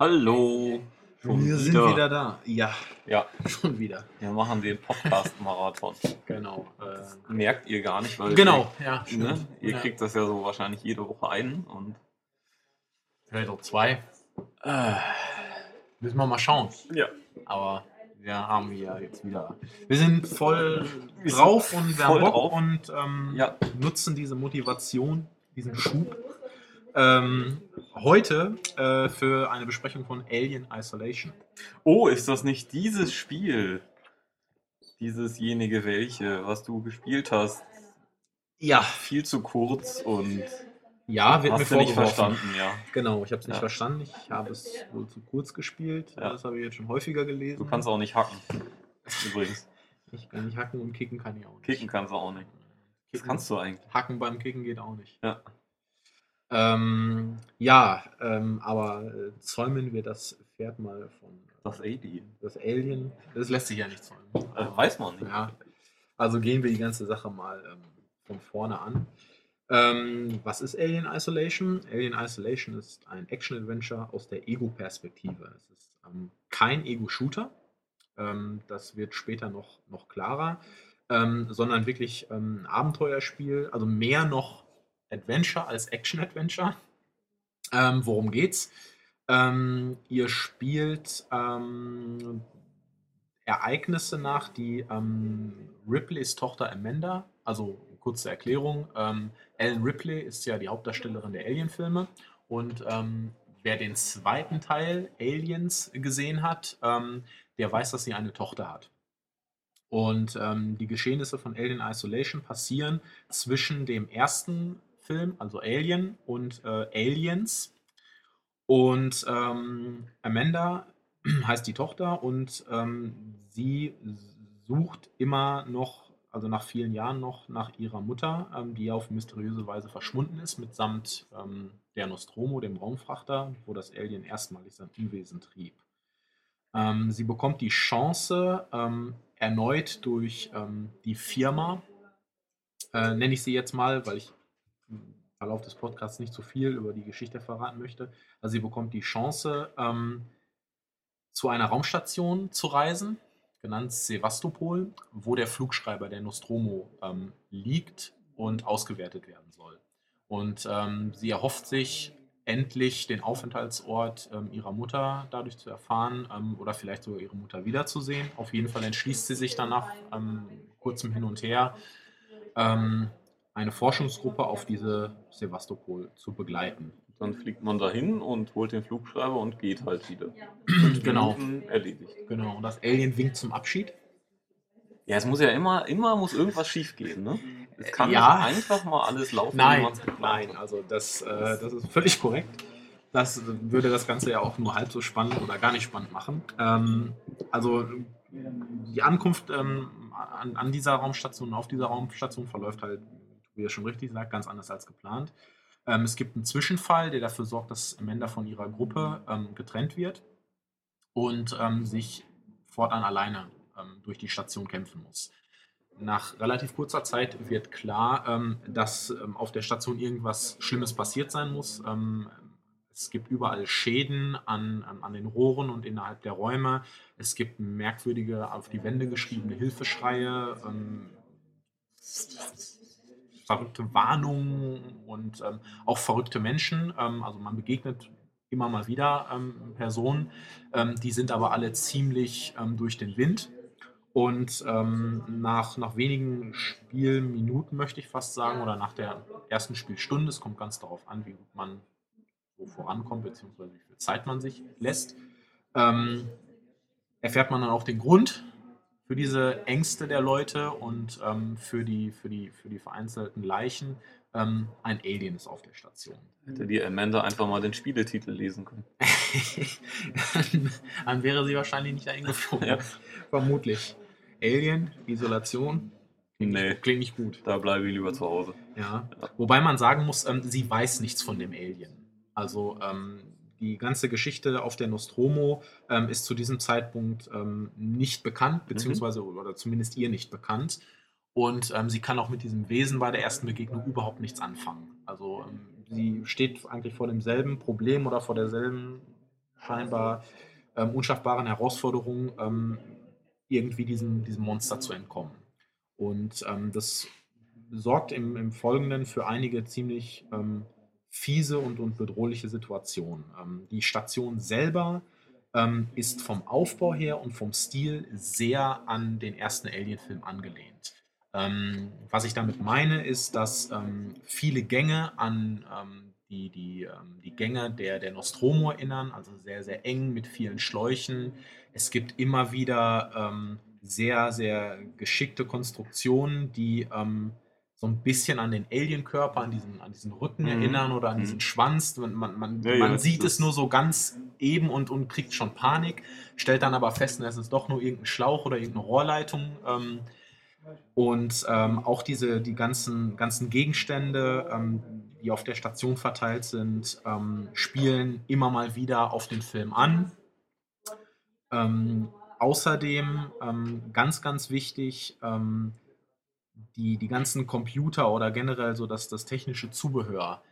Hallo. Schon Wir sind wieder da. Ja, Ja, schon wieder. wir machen den Podcast-Marathon. Genau. Äh, Merkt ihr gar nicht, weil genau, ja. ihr, ne? stimmt. ihr ja. kriegt das ja so wahrscheinlich jede Woche ein und vielleicht auch zwei. Äh, müssen wir mal schauen. ja, Aber wir haben ja jetzt wieder. Wir sind voll Wir sind drauf und wir haben Bock drauf. und ähm, ja, nutzen diese Motivation, diesen Schub. Ähm, heute äh, für eine Besprechung von Alien Isolation. Oh, ist das nicht dieses Spiel? Diesesjenige welche, was du gespielt hast? Ja, Viel zu kurz und ja, wird mir hast du nicht verstanden, ja. Genau, ich habe es nicht Ja. verstanden. Ich habe es wohl zu kurz gespielt. Ja. Das habe ich jetzt schon häufiger gelesen. Du kannst auch nicht hacken. Übrigens. Ich kann nicht hacken und kicken kann ich auch nicht. Kicken kannst du auch nicht. Das Kicken- kannst du eigentlich. Hacken beim Kicken geht auch nicht. Ja. Ähm, ja, ähm, aber äh, zäumen wir das Pferd mal von Das Alien. das Alien. Das lässt sich ja nicht zäumen. Äh, weiß man nicht. Ja. Also gehen wir die ganze Sache mal ähm, von vorne an. Ähm, was ist Alien Isolation? Alien Isolation ist ein Action-Adventure aus der Ego-Perspektive. Es ist ähm, kein Ego-Shooter. Ähm, das wird später noch, noch klarer. Sondern wirklich ein Abenteuerspiel, also mehr noch Adventure als Action-Adventure. Ähm, worum geht's? Ähm, ihr spielt ähm, Ereignisse nach, die ähm, Ripleys Tochter Amanda, also kurze Erklärung, ähm, Ellen Ripley ist ja die Hauptdarstellerin der Alien-Filme und ähm, wer den zweiten Teil Aliens gesehen hat, der weiß, dass sie eine Tochter hat. Und ähm, die Geschehnisse von Alien Isolation passieren zwischen dem ersten Film, also Alien, und äh, Aliens. Und ähm, Amanda heißt die Tochter und ähm, sie sucht immer noch, also nach vielen Jahren noch, nach ihrer Mutter, ähm, die auf mysteriöse Weise verschwunden ist, mitsamt ähm, der Nostromo, dem Raumfrachter, wo das Alien erstmalig sein Unwesen trieb. Ähm, sie bekommt die Chance, ähm, erneut durch die Firma, äh, nenne ich sie jetzt mal, weil ich Verlauf des Podcasts nicht so viel über die Geschichte verraten möchte. Also sie bekommt die Chance, ähm, zu einer Raumstation zu reisen, genannt Sevastopol, wo der Flugschreiber der Nostromo ähm, liegt und ausgewertet werden soll. Und ähm, sie erhofft sich endlich den Aufenthaltsort ähm, ihrer Mutter dadurch zu erfahren ähm, oder vielleicht sogar ihre Mutter wiederzusehen. Auf jeden Fall entschließt sie sich danach, ähm, kurzem Hin und Her, ähm, eine Forschungsgruppe auf diese Sevastopol zu begleiten. Dann fliegt man dahin und holt den Flugschreiber und geht halt wieder. genau, Erledigt. genau. Und das Alien winkt zum Abschied. Ja, es muss ja immer, immer muss irgendwas schief gehen, ne? Es kann Ja. nicht einfach mal alles laufen, Nein, man's geplant nein, also das, äh, das ist völlig korrekt. Das würde das Ganze ja auch nur halb so spannend oder gar nicht spannend machen. Ähm, also die Ankunft ähm, an, an dieser Raumstation, auf dieser Raumstation verläuft halt, wie er schon richtig sagt, ganz anders als geplant. Ähm, es gibt einen Zwischenfall, der dafür sorgt, dass Amanda von ihrer Gruppe ähm, getrennt wird und ähm, sich fortan alleine ähm, durch die Station kämpfen muss. Nach relativ kurzer Zeit wird klar, ähm, dass ähm, auf der Station irgendwas Schlimmes passiert sein muss. Es gibt überall Schäden an, an, den Rohren und innerhalb der Räume. Es gibt merkwürdige, auf die Wände geschriebene Hilfeschreie, verrückte Warnungen und ähm, auch verrückte Menschen. Ähm, also man begegnet immer mal wieder ähm, Personen, ähm, die sind aber alle ziemlich ähm, durch den Wind. Und nach, nach wenigen Spielminuten, möchte ich fast sagen, oder nach der ersten Spielstunde, es kommt ganz darauf an, wie gut man so vorankommt, beziehungsweise wie viel Zeit man sich lässt, erfährt man dann auch den Grund für diese Ängste der Leute und ähm, für, die, für, die, für die vereinzelten Leichen. Ähm, ein Alien ist auf der Station. Hätte die Amanda einfach mal den Spieletitel lesen können. dann, dann wäre sie wahrscheinlich nicht dahin geflogen. Ja. Vermutlich. Alien, Isolation, klingt, Nee. nicht, klingt nicht gut. Da bleibe ich lieber zu Hause. Ja. Ja. Wobei man sagen muss, ähm, sie weiß nichts von dem Alien. Also ähm, die ganze Geschichte auf der Nostromo ähm, ist zu diesem Zeitpunkt ähm, nicht bekannt, beziehungsweise oder zumindest ihr nicht bekannt. Und ähm, sie kann auch mit diesem Wesen bei der ersten Begegnung überhaupt nichts anfangen. Also ähm, sie steht eigentlich vor demselben Problem oder vor derselben scheinbar ähm, unschaffbaren Herausforderung, ähm, irgendwie diesem, diesem Monster zu entkommen. Und das sorgt im, im Folgenden für einige ziemlich fiese und, und bedrohliche Situationen. Ähm, die Station selber ähm, ist vom Aufbau her und vom Stil sehr an den ersten Alien-Film angelehnt. Ähm, was ich damit meine, ist, dass ähm, viele Gänge an ähm, die, die, ähm, die Gänge der, der Nostromo erinnern, also sehr, sehr eng mit vielen Schläuchen. Es gibt immer wieder sehr, sehr geschickte Konstruktionen, die so ein bisschen an den Alien-Körper, an diesen, an diesen Rücken mhm. erinnern oder an mhm. diesen Schwanz. Man, man, man, ja, man ja, sieht es nur so ganz eben und, und kriegt schon Panik, stellt dann aber fest, es ist doch nur irgendein Schlauch oder irgendeine Rohrleitung. Ähm, und ähm, auch diese, die ganzen, ganzen Gegenstände, ähm, die auf der Station verteilt sind, ähm, spielen immer mal wieder auf den Film an. Ähm, außerdem, ähm, ganz, ganz wichtig, die, die ganzen Computer oder generell so das, das technische Zubehör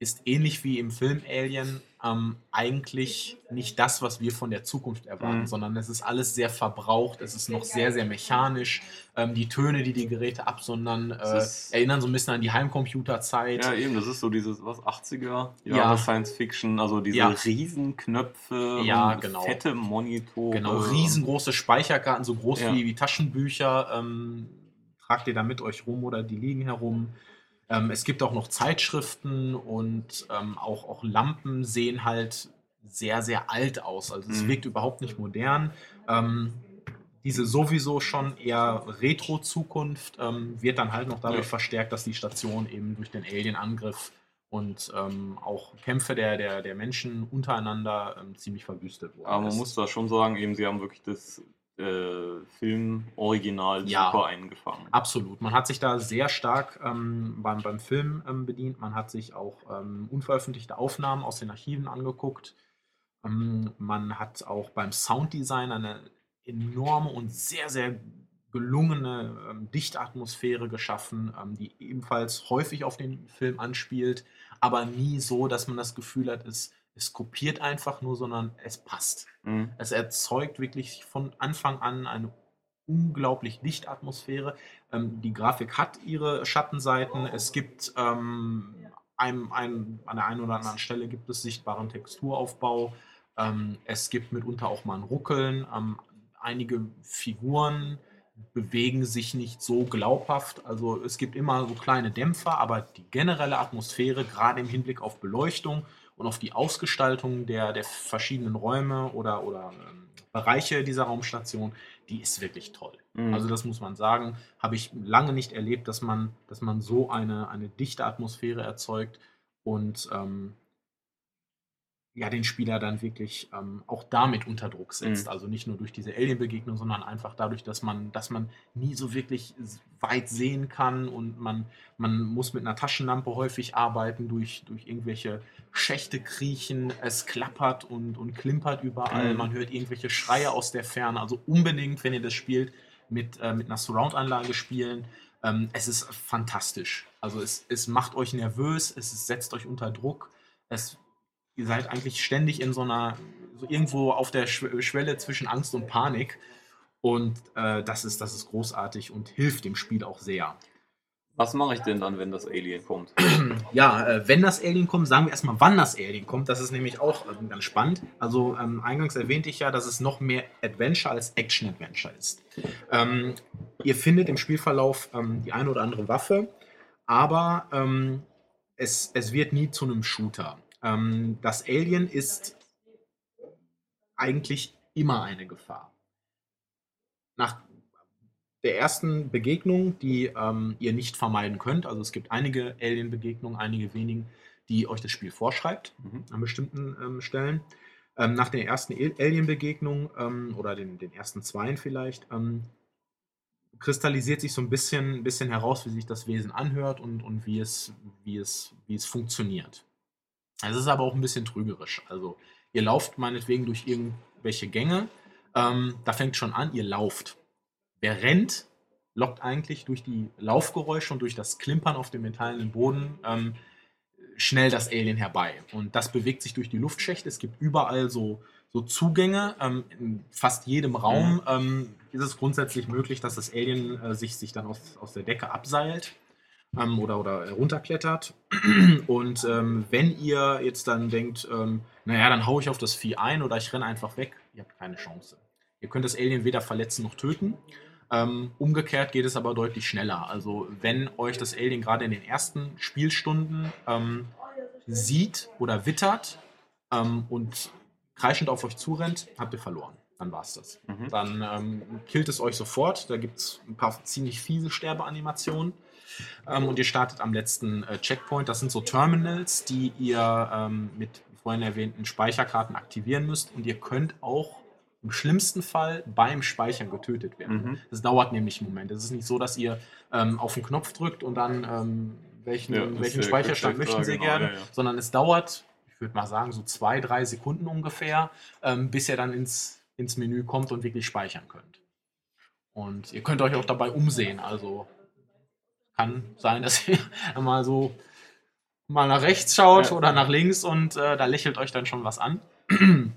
ist ähnlich wie im Film Alien ähm, eigentlich nicht das, was wir von der Zukunft erwarten, mhm. sondern es ist alles sehr verbraucht, es ist noch sehr, sehr mechanisch. Ähm, die Töne, die die Geräte absondern, äh, erinnern so ein bisschen an die Heimcomputerzeit. Ja, eben, das ist so dieses, was, 80er ja. Science Fiction, also diese ja. Riesenknöpfe, ja, genau. fette Monitore. Genau, riesengroße Speicherkarten, so groß ja. wie, wie Taschenbücher. Ähm, tragt ihr da mit euch rum oder die liegen herum. Ähm, es gibt auch noch Zeitschriften und ähm, auch, auch Lampen sehen halt sehr, sehr alt aus. Also es mhm. wirkt überhaupt nicht modern. Ähm, diese sowieso schon eher Retro-Zukunft ähm, wird dann halt noch dadurch ja. verstärkt, dass die Station eben durch den Alien-Angriff und ähm, auch Kämpfe der, der, der Menschen untereinander ähm, ziemlich verwüstet wurden. Aber man ist. muss da schon sagen, eben sie haben wirklich das äh, Film-Original ja, super eingefangen. Absolut. Man hat sich da sehr stark ähm, beim, beim Film ähm, bedient. Man hat sich auch ähm, unveröffentlichte Aufnahmen aus den Archiven angeguckt. Ähm, man hat auch beim Sounddesign eine enorme und sehr, sehr gelungene ähm, Dichtatmosphäre geschaffen, ähm, die ebenfalls häufig auf den Film anspielt, aber nie so, dass man das Gefühl hat, es es kopiert einfach nur, sondern es passt. Mhm. Es erzeugt wirklich von Anfang an eine unglaublich Lichtatmosphäre. Ähm, die Grafik hat ihre Schattenseiten. Es gibt ähm, ein, ein, an der einen oder anderen Stelle gibt es sichtbaren Texturaufbau. Ähm, es gibt mitunter auch mal ein Ruckeln. Ähm, einige Figuren bewegen sich nicht so glaubhaft. Also es gibt immer so kleine Dämpfer, aber die generelle Atmosphäre, gerade im Hinblick auf Beleuchtung, und auf die Ausgestaltung der, der verschiedenen Räume oder, oder ähm, Bereiche dieser Raumstation, die ist wirklich toll. Mhm. Also das muss man sagen, habe ich lange nicht erlebt, dass man, dass man so eine, eine dichte Atmosphäre erzeugt und ähm, ja, den Spieler dann wirklich ähm, auch damit unter Druck setzt. Mhm. Also nicht nur durch diese Alien-Begegnung, sondern einfach dadurch, dass man, dass man nie so wirklich weit sehen kann und man, man muss mit einer Taschenlampe häufig arbeiten, durch, durch irgendwelche Schächte kriechen, es klappert und, und klimpert überall, mhm. man hört irgendwelche Schreie aus der Ferne. Also unbedingt, wenn ihr das spielt, mit, äh, mit einer Surround-Anlage spielen. Ähm, es ist fantastisch. Also es, es macht euch nervös, es setzt euch unter Druck. Es ihr seid eigentlich ständig in so einer, so irgendwo auf der Schwelle zwischen Angst und Panik. Und äh, das, ist, das ist großartig und hilft dem Spiel auch sehr. Was mache ich denn dann, wenn das Alien kommt? Ja, äh, wenn das Alien kommt, sagen wir erstmal, wann das Alien kommt. Das ist nämlich auch äh, ganz spannend. Also ähm, eingangs erwähnte ich ja, dass es noch mehr Adventure als Action-Adventure ist. Ähm, ihr findet im Spielverlauf ähm, die eine oder andere Waffe, aber ähm, es, es wird nie zu einem Shooter. Ähm, das Alien ist eigentlich immer eine Gefahr. Nach der ersten Begegnung, die ähm, ihr nicht vermeiden könnt, also es gibt einige Alien-Begegnungen, einige wenigen, die euch das Spiel vorschreibt mhm. an bestimmten ähm, Stellen. Ähm, nach der ersten Alien-Begegnung ähm, oder den, den ersten zweien vielleicht, ähm, kristallisiert sich so ein bisschen, bisschen heraus, wie sich das Wesen anhört und, und wie, es, wie, es, wie es funktioniert. Es ist aber auch ein bisschen trügerisch. Also ihr lauft meinetwegen durch irgendwelche Gänge. Ähm, da fängt schon an, ihr lauft. Wer rennt, lockt eigentlich durch die Laufgeräusche und durch das Klimpern auf dem metallenen Boden, ähm, schnell das Alien herbei. Und das bewegt sich durch die Luftschächte. Es gibt überall so, so Zugänge. Ähm, in fast jedem Raum ähm, ist es grundsätzlich möglich, dass das Alien äh, sich, sich dann aus, aus der Decke abseilt ähm, oder, oder runterklettert. Und ähm, wenn ihr jetzt dann denkt, ähm, naja, dann haue ich auf das Vieh ein oder ich renne einfach weg, ihr habt keine Chance. Ihr könnt das Alien weder verletzen noch töten. Ähm, umgekehrt geht es aber deutlich schneller. Also wenn euch das Alien gerade in den ersten Spielstunden ähm, sieht oder wittert ähm, und kreischend auf euch zurennt, habt ihr verloren. Dann war es das. Mhm. Dann ähm, killt es euch sofort. Da gibt es ein paar ziemlich fiese Sterbeanimationen. Ähm, und ihr startet am letzten äh, Checkpoint. Das sind so Terminals, die ihr ähm, mit vorhin erwähnten Speicherkarten aktivieren müsst. Und ihr könnt auch im schlimmsten Fall beim Speichern getötet werden. Mhm. Das dauert nämlich einen Moment. Es ist nicht so, dass ihr ähm, auf den Knopf drückt und dann ähm, welchen, Ja, welchen Speicherstand möchten Sie genau, gerne, ja, ja. sondern es dauert, ich würde mal sagen, so zwei, drei Sekunden ungefähr, ähm, bis ihr dann ins, ins Menü kommt und wirklich speichern könnt. Und ihr könnt euch auch dabei umsehen. Also kann sein, dass ihr mal so mal nach rechts schaut Ja. oder nach links und äh, da lächelt euch dann schon was an.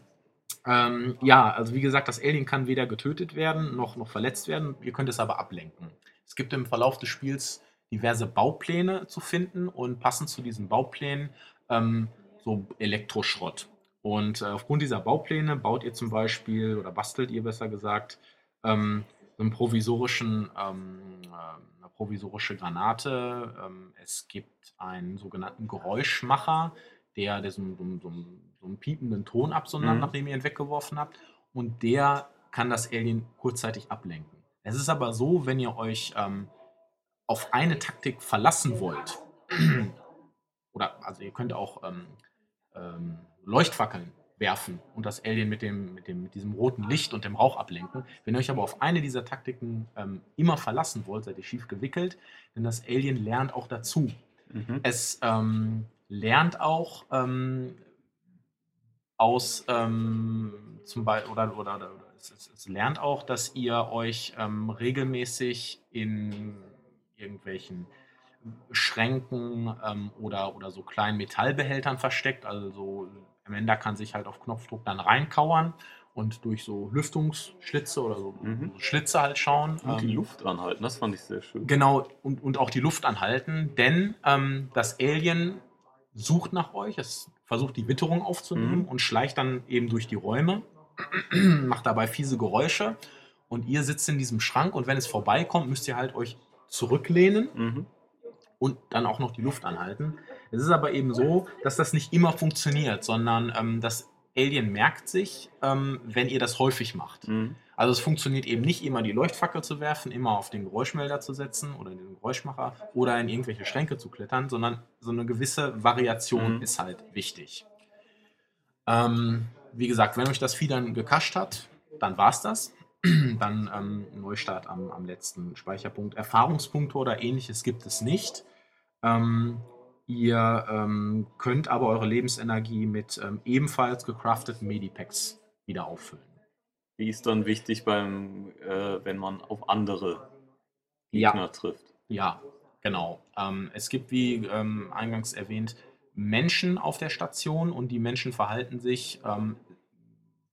ähm, ja, also wie gesagt, das Alien kann weder getötet werden noch, noch verletzt werden. Ihr könnt es aber ablenken. Es gibt im Verlauf des Spiels diverse Baupläne zu finden und passend zu diesen Bauplänen ähm, so Elektroschrott. Und äh, aufgrund dieser Baupläne baut ihr zum Beispiel oder bastelt ihr besser gesagt ähm, einen provisorischen, ähm, äh, eine provisorische Granate. Ähm, es gibt einen sogenannten Geräuschmacher, der, der so, so, so, so einen piependen Ton absondert, Mhm. nachdem ihr ihn weggeworfen habt. Und der kann das Alien kurzzeitig ablenken. Es ist aber so, wenn ihr euch ähm, auf eine Taktik verlassen wollt, oder also ihr könnt auch ähm, ähm, Leuchtfackeln werfen und das Alien mit, dem, mit, dem, mit diesem roten Licht und dem Rauch ablenken. Wenn ihr euch aber auf eine dieser Taktiken ähm, immer verlassen wollt, seid ihr schief gewickelt, denn das Alien lernt auch dazu. Mhm. Es ähm, lernt auch ähm, aus ähm, zum Beispiel oder, oder, oder es, es, es lernt auch, dass ihr euch ähm, regelmäßig in irgendwelchen Schränken ähm, oder, oder so kleinen Metallbehältern versteckt. Also Amanda kann sich halt auf Knopfdruck dann reinkauern und durch so Lüftungsschlitze oder so Mhm. Schlitze halt schauen. Und die Ähm, Luft anhalten, das fand ich sehr schön. Genau, und, und auch die Luft anhalten, denn ähm, das Alien sucht nach euch, es versucht die Witterung aufzunehmen Mhm. und schleicht dann eben durch die Räume, macht dabei fiese Geräusche und ihr sitzt in diesem Schrank und wenn es vorbeikommt, müsst ihr halt euch zurücklehnen Mhm. und dann auch noch die Luft anhalten. Es ist aber eben so, dass das nicht immer funktioniert, sondern ähm, das Alien merkt sich, ähm, wenn ihr das häufig macht. Mhm. Also es funktioniert eben nicht immer die Leuchtfackel zu werfen, immer auf den Geräuschmelder zu setzen oder den Geräuschmacher oder in irgendwelche Schränke zu klettern, sondern so eine gewisse Variation Mhm. ist halt wichtig. Ähm, wie gesagt, wenn euch das Vieh dann gekascht hat, dann war es das. Dann ähm, Neustart am, am letzten Speicherpunkt. Erfahrungspunkte oder ähnliches gibt es nicht. Ähm, ihr ähm, könnt aber eure Lebensenergie mit ähm, ebenfalls gecrafteten Medipacks wieder auffüllen. Die ist dann wichtig beim, äh, wenn man auf andere Ja. Gegner trifft. Ja, genau. Ähm, es gibt, wie ähm, eingangs erwähnt, Menschen auf der Station und die Menschen verhalten sich ähm,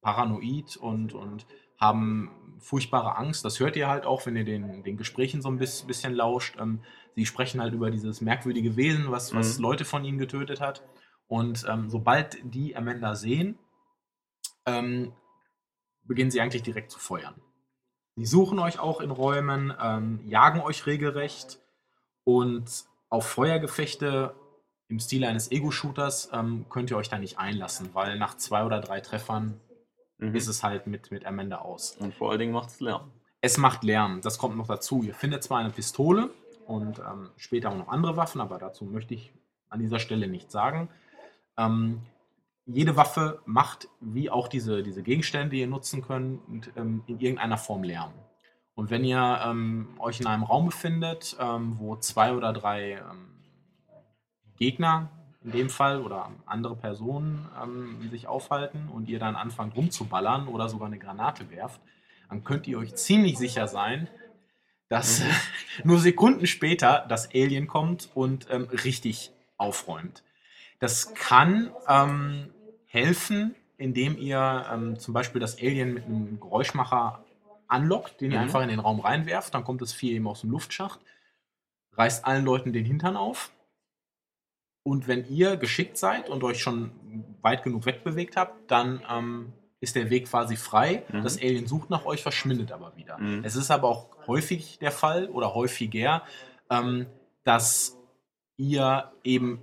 paranoid und, und haben furchtbare Angst. Das hört ihr halt auch, wenn ihr den, den Gesprächen so ein bis- bisschen lauscht. Sie sprechen halt über dieses merkwürdige Wesen, was, was Mhm. Leute von ihnen getötet hat. Und ähm, sobald die Amanda sehen, ähm, beginnen sie eigentlich direkt zu feuern. Sie suchen euch auch in Räumen, ähm, jagen euch regelrecht und auf Feuergefechte im Stil eines Ego-Shooters ähm, könnt ihr euch da nicht einlassen, weil nach zwei oder drei Treffern Mhm. ist es halt mit, mit Amanda aus. Und vor allen Dingen macht es Lärm. Es macht Lärm, das kommt noch dazu. Ihr findet zwar eine Pistole und ähm, später auch noch andere Waffen, aber dazu möchte ich an dieser Stelle nichts sagen. Ähm, jede Waffe macht, wie auch diese, diese Gegenstände, die ihr nutzen könnt, ähm, in irgendeiner Form Lärm. Und wenn ihr ähm, euch in einem Raum befindet, ähm, wo zwei oder drei ähm, Gegner in dem Fall oder andere Personen sich aufhalten und ihr dann anfangt rumzuballern oder sogar eine Granate werft, dann könnt ihr euch ziemlich sicher sein, dass nur Sekunden später das Alien kommt und ähm, richtig aufräumt. Das kann ähm, helfen, indem ihr ähm, zum Beispiel das Alien mit einem Geräuschmacher anlockt, den ihr Mhm. einfach in den Raum reinwerft, dann kommt das Vieh eben aus dem Luftschacht, reißt allen Leuten den Hintern auf. Und wenn ihr geschickt seid und euch schon weit genug wegbewegt habt, dann ähm, ist der Weg quasi frei. Mhm. Das Alien sucht nach euch, verschwindet aber wieder. Mhm. Es ist aber auch häufig der Fall oder häufiger, ähm, dass ihr eben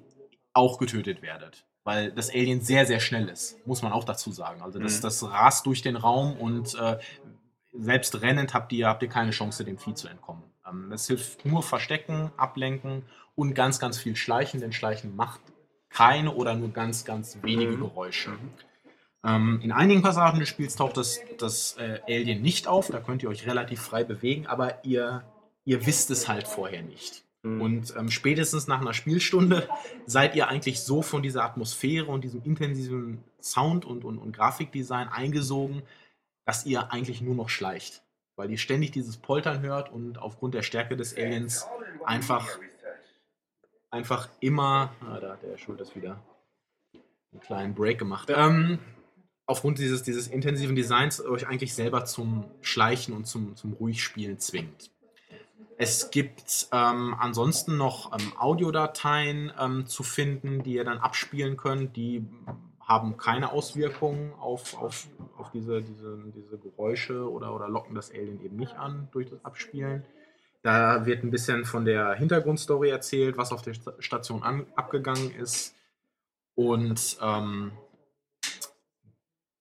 auch getötet werdet. Weil das Alien sehr, sehr schnell ist, muss man auch dazu sagen. Also das, Mhm. das rast durch den Raum und äh, selbst rennend habt ihr, habt ihr keine Chance, dem Vieh zu entkommen. Ähm, es hilft nur Verstecken, Ablenken und ganz, ganz viel Schleichen, denn Schleichen macht keine oder nur ganz, ganz wenige Mhm. Geräusche. Ähm, in einigen Passagen des Spiels taucht das, das äh, Alien nicht auf, da könnt ihr euch relativ frei bewegen, aber ihr, ihr wisst es halt vorher nicht. Mhm. Und ähm, spätestens nach einer Spielstunde seid ihr eigentlich so von dieser Atmosphäre und diesem intensiven Sound und, und, und Grafikdesign eingesogen, dass ihr eigentlich nur noch schleicht. Weil ihr ständig dieses Poltern hört und aufgrund der Stärke des Aliens einfach, einfach immer. Ah, da hat der Schulters wieder einen kleinen Break gemacht. Ähm, aufgrund dieses, dieses intensiven Designs euch eigentlich selber zum Schleichen und zum, zum Ruhigspielen zwingt. Es gibt ähm, ansonsten noch ähm, Audiodateien ähm, zu finden, die ihr dann abspielen könnt. Die haben keine Auswirkungen auf, auf, auf diese, diese, diese Geräusche oder, oder locken das Alien eben nicht an durch das Abspielen. Da wird ein bisschen von der Hintergrundstory erzählt, was auf der Sta- Station an, abgegangen ist. Und ähm,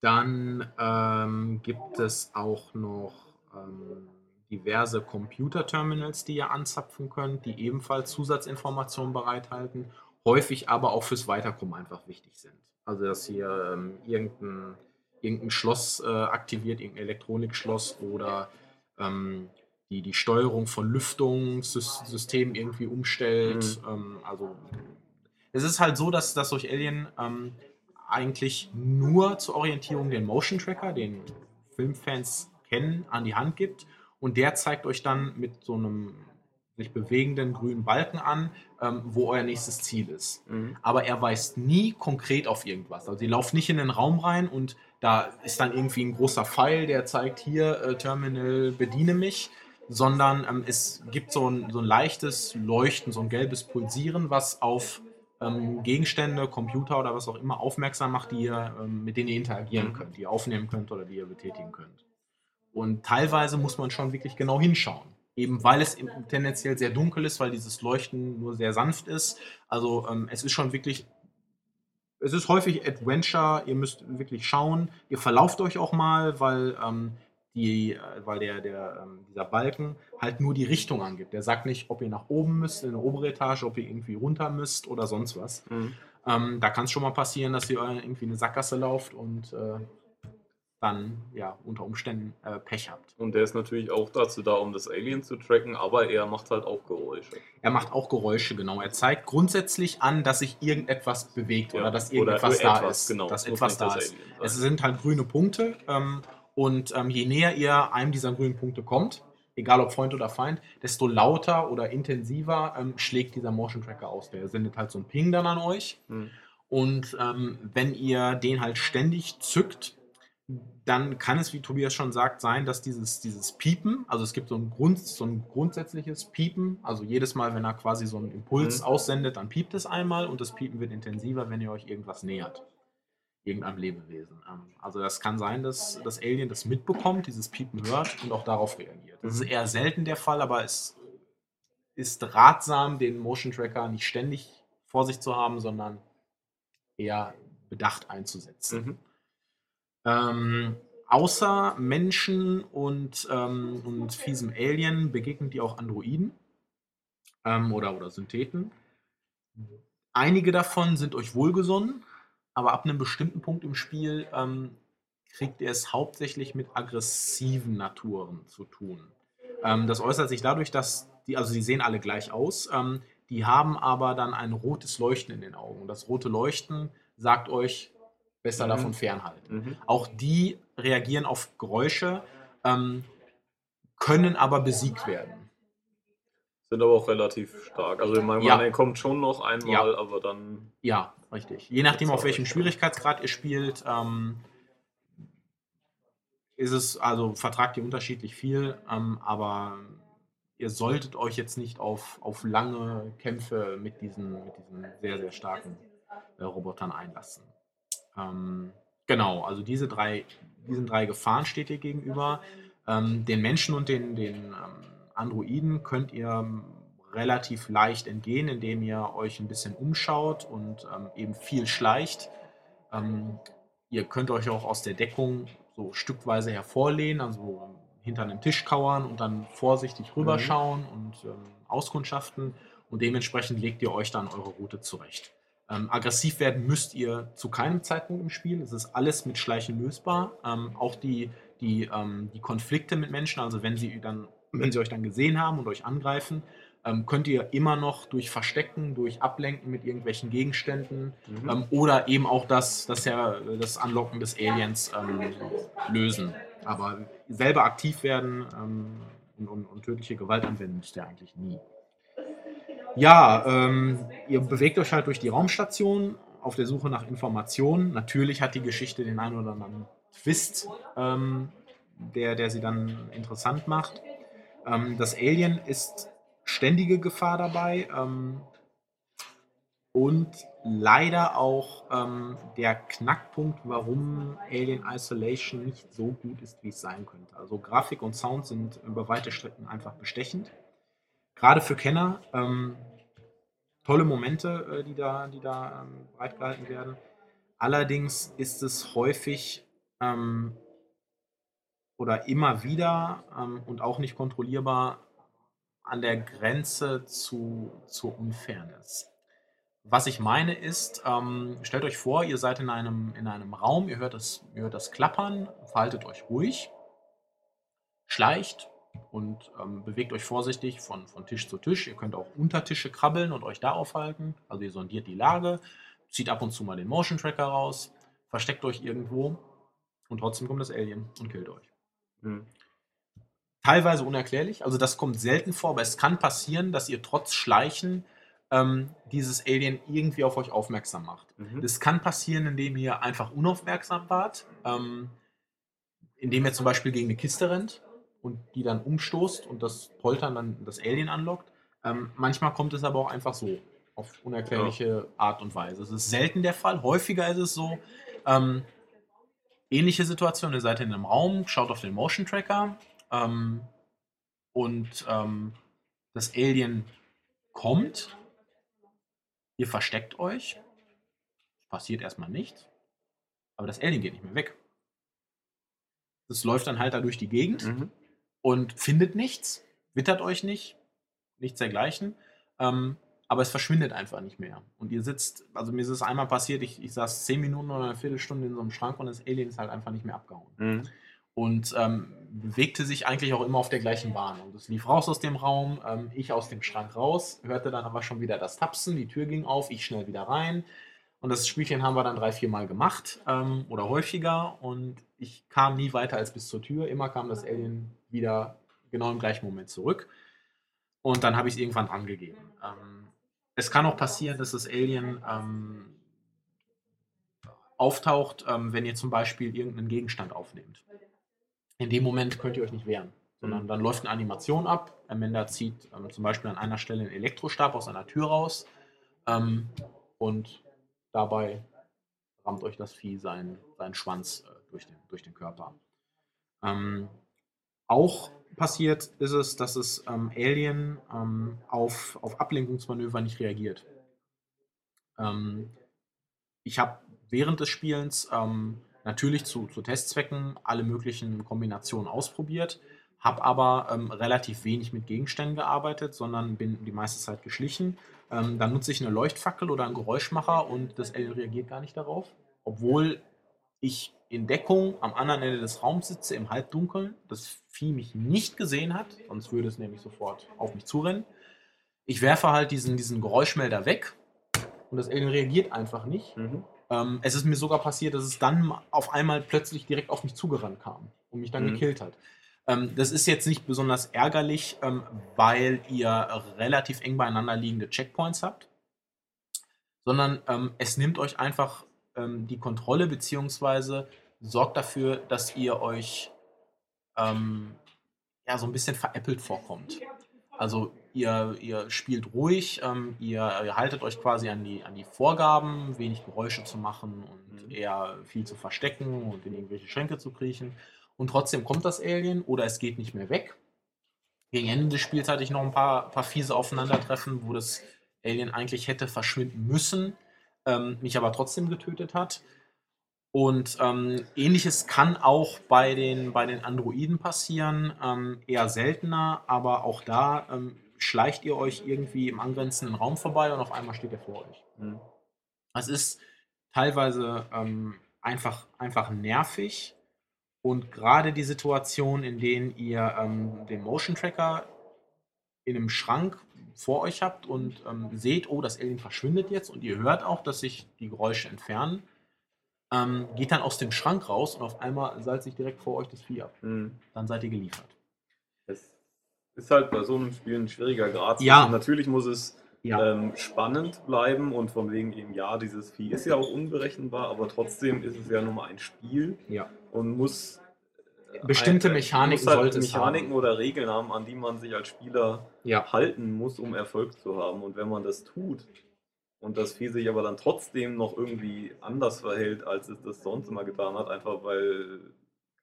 dann ähm, gibt es auch noch ähm, diverse Computerterminals, die ihr anzapfen könnt, die ebenfalls Zusatzinformationen bereithalten, häufig aber auch fürs Weiterkommen einfach wichtig sind. Also dass ihr ähm, irgendein, irgendein Schloss äh, aktiviert, irgendein Elektronikschloss oder ähm, die, die Steuerung von Lüftungssystemen irgendwie umstellt. Ähm, also es ist halt so, dass, dass euch Alien ähm, eigentlich nur zur Orientierung den Motion Tracker, den Filmfans kennen, an die Hand gibt. Und der zeigt euch dann mit so einem sich bewegenden grünen Balken an, ähm, wo euer nächstes Ziel ist. Mhm. Aber er weist nie konkret auf irgendwas. Also ihr lauft nicht in den Raum rein und da ist dann irgendwie ein großer Pfeil, der zeigt hier, äh, Terminal, bediene mich, sondern ähm, es gibt so ein, so ein leichtes Leuchten, so ein gelbes Pulsieren, was auf ähm, Gegenstände, Computer oder was auch immer aufmerksam macht, die ihr, ähm, mit denen ihr interagieren Mhm. könnt, die ihr aufnehmen könnt oder die ihr betätigen könnt. Und teilweise muss man schon wirklich genau hinschauen. Eben weil es tendenziell sehr dunkel ist, weil dieses Leuchten nur sehr sanft ist. Also ähm, es ist schon wirklich, es ist häufig Adventure, ihr müsst wirklich schauen. Ihr verlauft euch auch mal, weil, ähm, die, äh, weil der, der, ähm, dieser Balken halt nur die Richtung angibt. Der sagt nicht, ob ihr nach oben müsst, in eine obere Etage, ob ihr irgendwie runter müsst oder sonst was. Mhm. Ähm, da kann es schon mal passieren, dass ihr irgendwie eine Sackgasse lauft und äh, dann ja unter Umständen äh, Pech habt. Und der ist natürlich auch dazu da, um das Alien zu tracken, aber er macht halt auch Geräusche. Er macht auch Geräusche, genau. Er zeigt grundsätzlich an, dass sich irgendetwas bewegt Ja, oder dass oder irgendetwas da etwas, ist. genau. Dass etwas da das ist. Es sind halt grüne Punkte ähm, und ähm, je näher ihr einem dieser grünen Punkte kommt, egal ob Freund oder Feind, desto lauter oder intensiver ähm, schlägt dieser Motion Tracker aus. Der sendet halt so einen Ping dann an euch. Mhm. Und ähm, wenn ihr den halt ständig zückt, dann kann es, wie Tobias schon sagt, sein, dass dieses, dieses Piepen, also es gibt so ein, Grund, so ein grundsätzliches Piepen, also jedes Mal, wenn er quasi so einen Impuls Mhm. aussendet, dann piept es einmal und das Piepen wird intensiver, wenn ihr euch irgendwas nähert. Irgendeinem Lebewesen. Ähm, Also das kann sein, dass das Alien das mitbekommt, dieses Piepen hört und auch darauf reagiert. Das Mhm. ist eher selten der Fall, aber es ist ratsam, den Motion Tracker nicht ständig vor sich zu haben, sondern eher bedacht einzusetzen. Mhm. Ähm, außer Menschen und, ähm, und fiesem Alien begegnen die auch Androiden ähm, oder, oder Syntheten. Einige davon sind euch wohlgesonnen, aber ab einem bestimmten Punkt im Spiel ähm, kriegt ihr es hauptsächlich mit aggressiven Naturen zu tun. Ähm, das äußert sich dadurch, dass die, also sie sehen alle gleich aus, ähm, die haben aber dann ein rotes Leuchten in den Augen. Und das rote Leuchten sagt euch, besser Mhm. davon fernhalten. Mhm. Auch die reagieren auf Geräusche, ähm, können aber besiegt werden. Sind aber auch relativ stark. Also ich meine, Ja. er kommt schon noch einmal, Ja. aber dann. Ja, richtig. Je nachdem, auf welchem Schwierigkeitsgrad ihr spielt, ähm, ist es, also vertragt ihr unterschiedlich viel, ähm, aber ihr solltet euch jetzt nicht auf, auf lange Kämpfe mit diesen, mit diesen sehr, sehr starken äh, Robotern einlassen. Ähm, genau, also diese drei, diesen drei Gefahren steht ihr gegenüber. Ähm, den Menschen und den, den ähm, Androiden könnt ihr ähm, relativ leicht entgehen, indem ihr euch ein bisschen umschaut und ähm, eben viel schleicht. Ähm, ihr könnt euch auch aus der Deckung so stückweise hervorlehnen, also hinter einem Tisch kauern und dann vorsichtig rüberschauen und ähm, auskundschaften. Und dementsprechend legt ihr euch dann eure Route zurecht. Ähm, aggressiv werden müsst ihr zu keinem Zeitpunkt im Spiel. Es ist alles mit Schleichen lösbar. Ähm, auch die, die, die Konflikte mit Menschen, also wenn sie dann, wenn sie euch dann gesehen haben und euch angreifen, ähm, könnt ihr immer noch durch Verstecken, durch Ablenken mit irgendwelchen Gegenständen Mhm. ähm, oder eben auch das, das, ja, das Anlocken des Aliens ähm, lösen. Aber selber aktiv werden ähm, und, und, und tödliche Gewalt anwenden müsst ihr eigentlich nie. Ja, ähm, ihr bewegt euch halt durch die Raumstation auf der Suche nach Informationen. Natürlich hat die Geschichte den einen oder anderen Twist, ähm, der, der sie dann interessant macht. Ähm, das Alien ist ständige Gefahr dabei ähm, und leider auch ähm, der Knackpunkt, warum Alien Isolation nicht so gut ist, wie es sein könnte. Also Grafik und Sound sind über weite Strecken einfach bestechend. Gerade für Kenner ähm, tolle Momente, äh, die da, die da ähm, bereitgehalten werden. Allerdings ist es häufig ähm, oder immer wieder ähm, und auch nicht kontrollierbar an der Grenze zu, zur Unfairness. Was ich meine ist, ähm, stellt euch vor, ihr seid in einem, in einem Raum, ihr hört, das, ihr hört das Klappern, verhaltet euch ruhig, schleicht und ähm, bewegt euch vorsichtig von, von Tisch zu Tisch. Ihr könnt auch unter Tische krabbeln und euch da aufhalten. Also ihr sondiert die Lage, zieht ab und zu mal den Motion Tracker raus, versteckt euch irgendwo und trotzdem kommt das Alien und killt euch Mhm. teilweise unerklärlich. Also das kommt selten vor, aber es kann passieren, dass ihr trotz Schleichen ähm, dieses Alien irgendwie auf euch aufmerksam macht. Mhm. Das kann passieren, indem ihr einfach unaufmerksam wart, ähm, indem ihr zum Beispiel gegen eine Kiste rennt und die dann umstoßt und das Poltern dann das Alien anlockt. Ähm, manchmal kommt es aber auch einfach so, auf unerklärliche Art und Weise. Es ist selten der Fall. Häufiger ist es so, ähm, ähnliche Situation, ihr seid in einem Raum, schaut auf den Motion Tracker ähm, und ähm, das Alien kommt, ihr versteckt euch, passiert erstmal nichts, aber das Alien geht nicht mehr weg. Das läuft dann halt da durch die Gegend Mhm. und findet nichts, wittert euch nicht, nichts dergleichen. Ähm, aber es verschwindet einfach nicht mehr. Und ihr sitzt, also mir ist es einmal passiert, ich, ich saß zehn Minuten oder eine Viertelstunde in so einem Schrank und das Alien ist halt einfach nicht mehr abgehauen. Mhm. Und ähm, bewegte sich eigentlich auch immer auf der gleichen Bahn. Und es lief raus aus dem Raum, ähm, ich aus dem Schrank raus, hörte dann aber schon wieder das Tapsen, die Tür ging auf, ich schnell wieder rein. Und das Spielchen haben wir dann drei, vier Mal gemacht ähm, oder häufiger. Und ich kam nie weiter als bis zur Tür. Immer kam das Alien wieder genau im gleichen Moment zurück. Und dann habe ich es irgendwann angegeben. Ähm, es kann auch passieren, dass das Alien ähm, auftaucht, ähm, wenn ihr zum Beispiel irgendeinen Gegenstand aufnehmt. In dem Moment könnt ihr euch nicht wehren, sondern Mhm. dann läuft eine Animation ab. Amanda zieht ähm, zum Beispiel an einer Stelle einen Elektrostab aus einer Tür raus ähm, und dabei rammt euch das Vieh seinen, seinen Schwanz äh, durch, den, durch den Körper. Ähm, auch passiert ist es, dass es ähm, Alien ähm, auf, auf Ablenkungsmanöver nicht reagiert. Ähm, ich habe während des Spielens ähm, natürlich zu, zu Testzwecken alle möglichen Kombinationen ausprobiert, habe aber ähm, relativ wenig mit Gegenständen gearbeitet, sondern bin die meiste Zeit geschlichen. Ähm, dann nutze ich eine Leuchtfackel oder einen Geräuschmacher und das Alien reagiert gar nicht darauf, obwohl ich in Deckung am anderen Ende des Raums sitze, im Halbdunkeln, das Vieh mich nicht gesehen hat, sonst würde es nämlich sofort auf mich zurennen. Ich werfe halt diesen, diesen Geräuschmelder weg und das Alien reagiert einfach nicht. Mhm. Ähm, es ist mir sogar passiert, dass es dann auf einmal plötzlich direkt auf mich zugerannt kam und mich dann Mhm. gekillt hat. Ähm, das ist jetzt nicht besonders ärgerlich, ähm, weil ihr relativ eng beieinander liegende Checkpoints habt, sondern ähm, es nimmt euch einfach ähm, die Kontrolle beziehungsweise sorgt dafür, dass ihr euch ähm, ja, so ein bisschen veräppelt vorkommt. Also ihr, ihr spielt ruhig, ähm, ihr, ihr, haltet euch quasi an die, an die Vorgaben, wenig Geräusche zu machen und mhm. eher viel zu verstecken und in irgendwelche Schränke zu kriechen. Und trotzdem kommt das Alien oder es geht nicht mehr weg. Gegen Ende des Spiels hatte ich noch ein paar, paar fiese Aufeinandertreffen, wo das Alien eigentlich hätte verschwinden müssen, ähm, mich aber trotzdem getötet hat. Und ähm, ähnliches kann auch bei den, bei den Androiden passieren, ähm, eher seltener, aber auch da ähm, schleicht ihr euch irgendwie im angrenzenden Raum vorbei und auf einmal steht er vor euch. Mhm. Es ist teilweise ähm, einfach, einfach nervig und gerade die Situation, in denen ihr ähm, den Motion Tracker in einem Schrank vor euch habt und ähm, seht, oh, das Alien verschwindet jetzt und ihr hört auch, dass sich die Geräusche entfernen ähm, geht dann aus dem Schrank raus und auf einmal salzt sich direkt vor euch das Vieh ab. Mhm. Dann seid ihr geliefert. Es ist halt bei so einem Spiel ein schwieriger Grad. Ja. natürlich muss es ja. ähm, spannend bleiben und von wegen eben, ja, dieses Vieh ist ja auch unberechenbar, aber trotzdem ist es ja nur mal ein Spiel ja. und muss bestimmte Mechaniken muss halt Mechaniken haben. oder Regeln haben, an die man sich als Spieler ja. halten muss, um Erfolg zu haben. Und wenn man das tut, und das Vieh sich aber dann trotzdem noch irgendwie anders verhält, als es das sonst immer getan hat, einfach weil,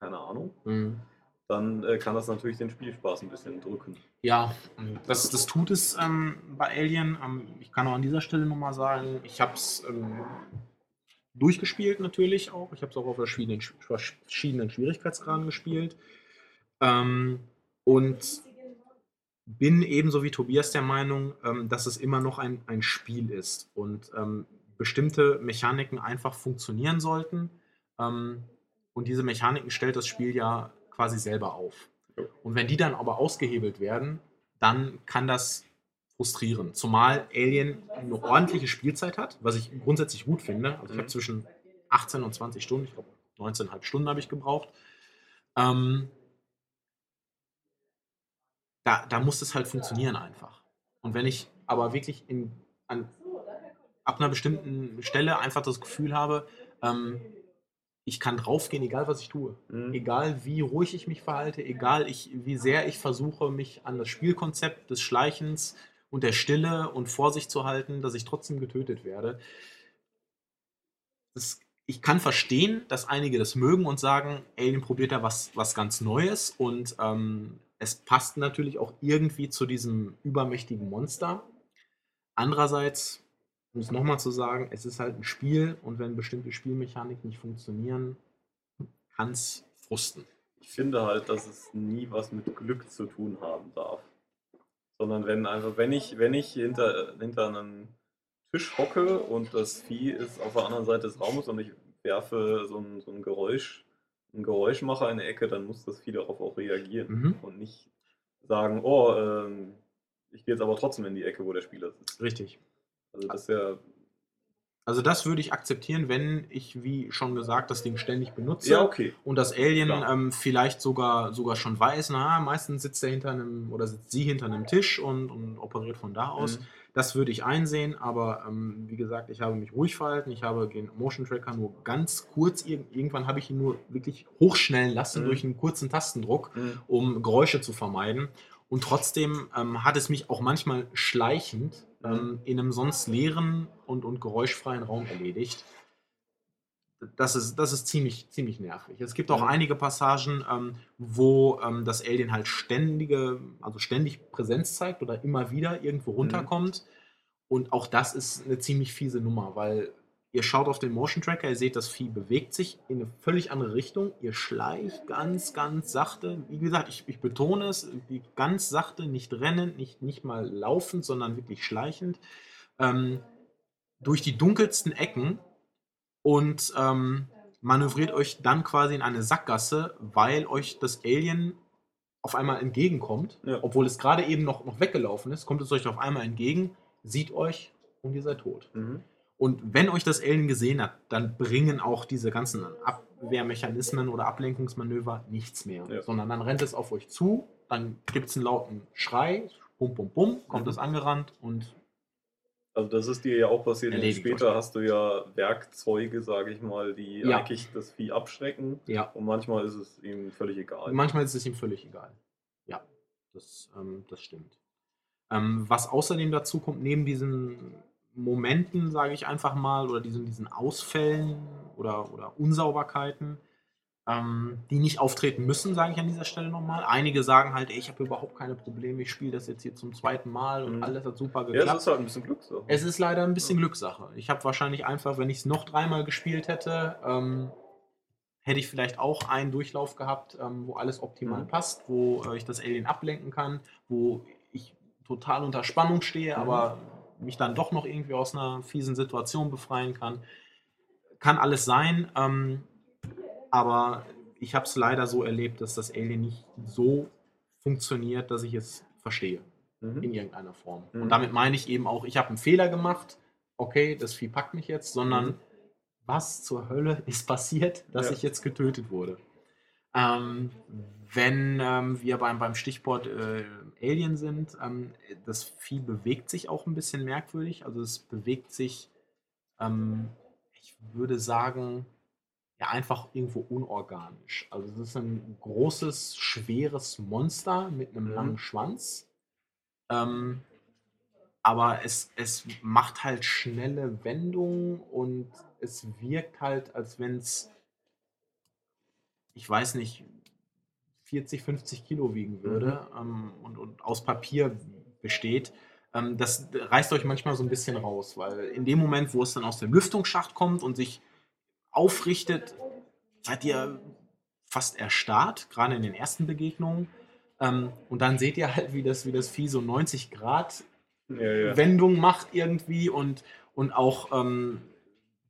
keine Ahnung, mhm. dann äh, kann das natürlich den Spielspaß ein bisschen drücken. Ja, das, das tut es ähm, bei Alien. Ähm, ich kann auch an dieser Stelle nochmal sagen, ich habe es ähm, durchgespielt natürlich auch. Ich habe es auch auf verschiedenen, verschiedenen Schwierigkeitsgraden gespielt. Ähm, und bin ebenso wie Tobias der Meinung, ähm, dass es immer noch ein, ein Spiel ist und ähm, bestimmte Mechaniken einfach funktionieren sollten. Ähm, und diese Mechaniken stellt das Spiel ja quasi selber auf. Und wenn die dann aber ausgehebelt werden, dann kann das frustrieren. Zumal Alien eine ordentliche Spielzeit hat, was ich grundsätzlich gut finde. Also ich habe mhm. zwischen 18 und 20 Stunden, ich glaube 19,5 Stunden habe ich gebraucht. Ähm, da, da muss es halt funktionieren einfach. Und wenn ich aber wirklich in, an, ab einer bestimmten Stelle einfach das Gefühl habe, ähm, ich kann draufgehen, egal was ich tue. Mhm. Egal wie ruhig ich mich verhalte, egal ich, wie sehr ich versuche, mich an das Spielkonzept des Schleichens und der Stille und Vorsicht zu halten, dass ich trotzdem getötet werde. Das, ich kann verstehen, dass einige das mögen und sagen, Alien probiert da was, was ganz Neues und ähm, es passt natürlich auch irgendwie zu diesem übermächtigen Monster. Andererseits, um es nochmal zu sagen, es ist halt ein Spiel und wenn bestimmte Spielmechaniken nicht funktionieren, kann es frusten. Ich finde halt, dass es nie was mit Glück zu tun haben darf. Sondern wenn einfach, wenn ich, wenn ich hinter, hinter einem Tisch hocke und das Vieh ist auf der anderen Seite des Raumes und ich werfe so ein, so ein Geräusch ein Geräuschmacher in der Ecke, dann muss das Vieh darauf auch reagieren mhm. und nicht sagen, oh, ähm, ich gehe jetzt aber trotzdem in die Ecke, wo der Spieler sitzt. Richtig. Also das ist ja. Also das würde ich akzeptieren, wenn ich, wie schon gesagt, das Ding ständig benutze. Ja, okay. Und das Alien ähm, vielleicht sogar, sogar schon weiß, na, meistens sitzt er hinter einem oder sitzt sie hinter einem Tisch und, und operiert von da aus. Mhm. Das würde ich einsehen, aber ähm, wie gesagt, ich habe mich ruhig verhalten. Ich habe den Motion Tracker nur ganz kurz, irgendwann habe ich ihn nur wirklich hochschnellen lassen mhm. durch einen kurzen Tastendruck, mhm. um Geräusche zu vermeiden. Und trotzdem ähm, hat es mich auch manchmal schleichend. Ähm, in einem sonst leeren und, und geräuschfreien Raum erledigt das ist, das ist ziemlich, ziemlich nervig. Es gibt auch einige Passagen, ähm, wo ähm, das Alien halt ständige, also ständig Präsenz zeigt oder immer wieder irgendwo mhm. runterkommt. Mhm. Und auch das ist eine ziemlich fiese Nummer, weil ihr schaut auf den Motion Tracker, ihr seht, das Vieh bewegt sich in eine völlig andere Richtung. Ihr schleicht ganz, ganz sachte. Wie gesagt, ich, ich betone es, ganz sachte, nicht rennend, nicht, nicht mal laufend, sondern wirklich schleichend. Ähm, durch die dunkelsten Ecken und ähm, manövriert euch dann quasi in eine Sackgasse, weil euch das Alien auf einmal entgegenkommt, ja. obwohl es gerade eben noch, noch weggelaufen ist, kommt es euch auf einmal entgegen, sieht euch und ihr seid tot. Mhm. Und wenn euch das Alien gesehen hat, dann bringen auch diese ganzen Ab Abwehrmechanismen oder Ablenkungsmanöver nichts mehr. Ja. Sondern dann rennt es auf euch zu, dann gibt es einen lauten Schrei, bum, bum, bum, kommt Mhm. es angerannt und Also das ist dir ja auch passiert. Erledigt Später hast du ja Werkzeuge, sage ich mal, die Ja. eigentlich das Vieh abschrecken. ja, Und manchmal ist es ihm völlig egal. manchmal ist es ihm völlig egal. Ja, das, ähm, das stimmt. Ähm, was außerdem dazu kommt, neben diesen Momenten, sage ich einfach mal, oder diesen, diesen Ausfällen oder, oder Unsauberkeiten, ähm, die nicht auftreten müssen, sage ich an dieser Stelle nochmal. Einige sagen halt, ey, ich habe überhaupt keine Probleme, ich spiele das jetzt hier zum zweiten Mal und Mhm. alles hat super ja, geklappt. es ist halt ein bisschen Glückssache. Es ist leider ein bisschen Glückssache. Ich habe wahrscheinlich einfach, wenn ich es noch dreimal gespielt hätte, ähm, hätte ich vielleicht auch einen Durchlauf gehabt, ähm, wo alles optimal Mhm. passt, wo äh, ich das Alien ablenken kann, wo ich total unter Spannung stehe, Mhm. aber mich dann doch noch irgendwie aus einer fiesen Situation befreien kann. Kann alles sein, ähm, aber ich habe es leider so erlebt, dass das Alien nicht so funktioniert, dass ich es verstehe Mhm. in irgendeiner Form. Mhm. Und damit meine ich eben auch, ich habe einen Fehler gemacht, okay, das Vieh packt mich jetzt, sondern Mhm. was zur Hölle ist passiert, dass Ja. ich jetzt getötet wurde. Ähm, wenn ähm, wir beim, beim Stichwort äh, Alien sind, ähm, das Vieh bewegt sich auch ein bisschen merkwürdig. Also es bewegt sich, ähm, ich würde sagen, ja einfach irgendwo unorganisch. Also es ist ein großes, schweres Monster mit einem Mhm. langen Schwanz. Ähm, aber es, es macht halt schnelle Wendungen und es wirkt halt, als wenn es, ich weiß nicht, 40, 50 Kilo wiegen würde ähm, und, und aus Papier besteht. Ähm, das reißt euch manchmal so ein bisschen raus, weil in dem Moment, wo es dann aus dem Lüftungsschacht kommt und sich aufrichtet, seid ihr fast erstarrt, gerade in den ersten Begegnungen. Ähm, und dann seht ihr halt, wie das, wie das Vieh so 90 Grad Ja, ja. Wendung macht irgendwie und, und auch ähm,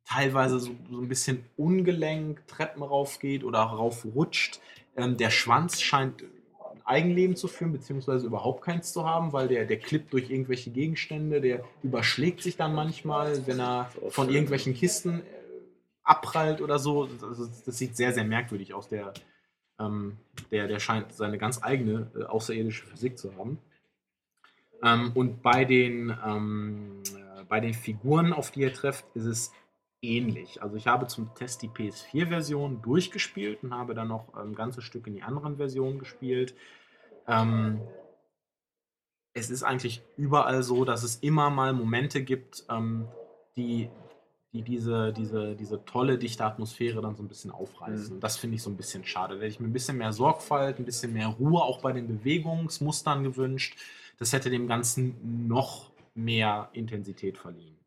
teilweise so, so ein bisschen ungelenk Treppen raufgeht oder raufrutscht. Ähm, der Schwanz scheint ein Eigenleben zu führen, beziehungsweise überhaupt keins zu haben, weil der, der klippt durch irgendwelche Gegenstände, der überschlägt sich dann manchmal, wenn er von irgendwelchen Kisten äh, abprallt oder so. Das, das sieht sehr, sehr merkwürdig aus. Der, ähm, der, der scheint seine ganz eigene äh, außerirdische Physik zu haben. Ähm, und bei den, ähm, äh, bei den Figuren, auf die ihr trefft, ist es ähnlich. Also ich habe zum Test die PS4-Version durchgespielt und habe dann noch ein ganzes Stück in die anderen Versionen gespielt. Ähm, es ist eigentlich überall so, dass es immer mal Momente gibt, ähm, die, die diese, diese, diese tolle, dichte Atmosphäre dann so ein bisschen aufreißen. Mhm. Und das finde ich so ein bisschen schade. Da hätte ich mir ein bisschen mehr Sorgfalt, ein bisschen mehr Ruhe auch bei den Bewegungsmustern gewünscht. Das hätte dem Ganzen noch mehr Intensität verliehen.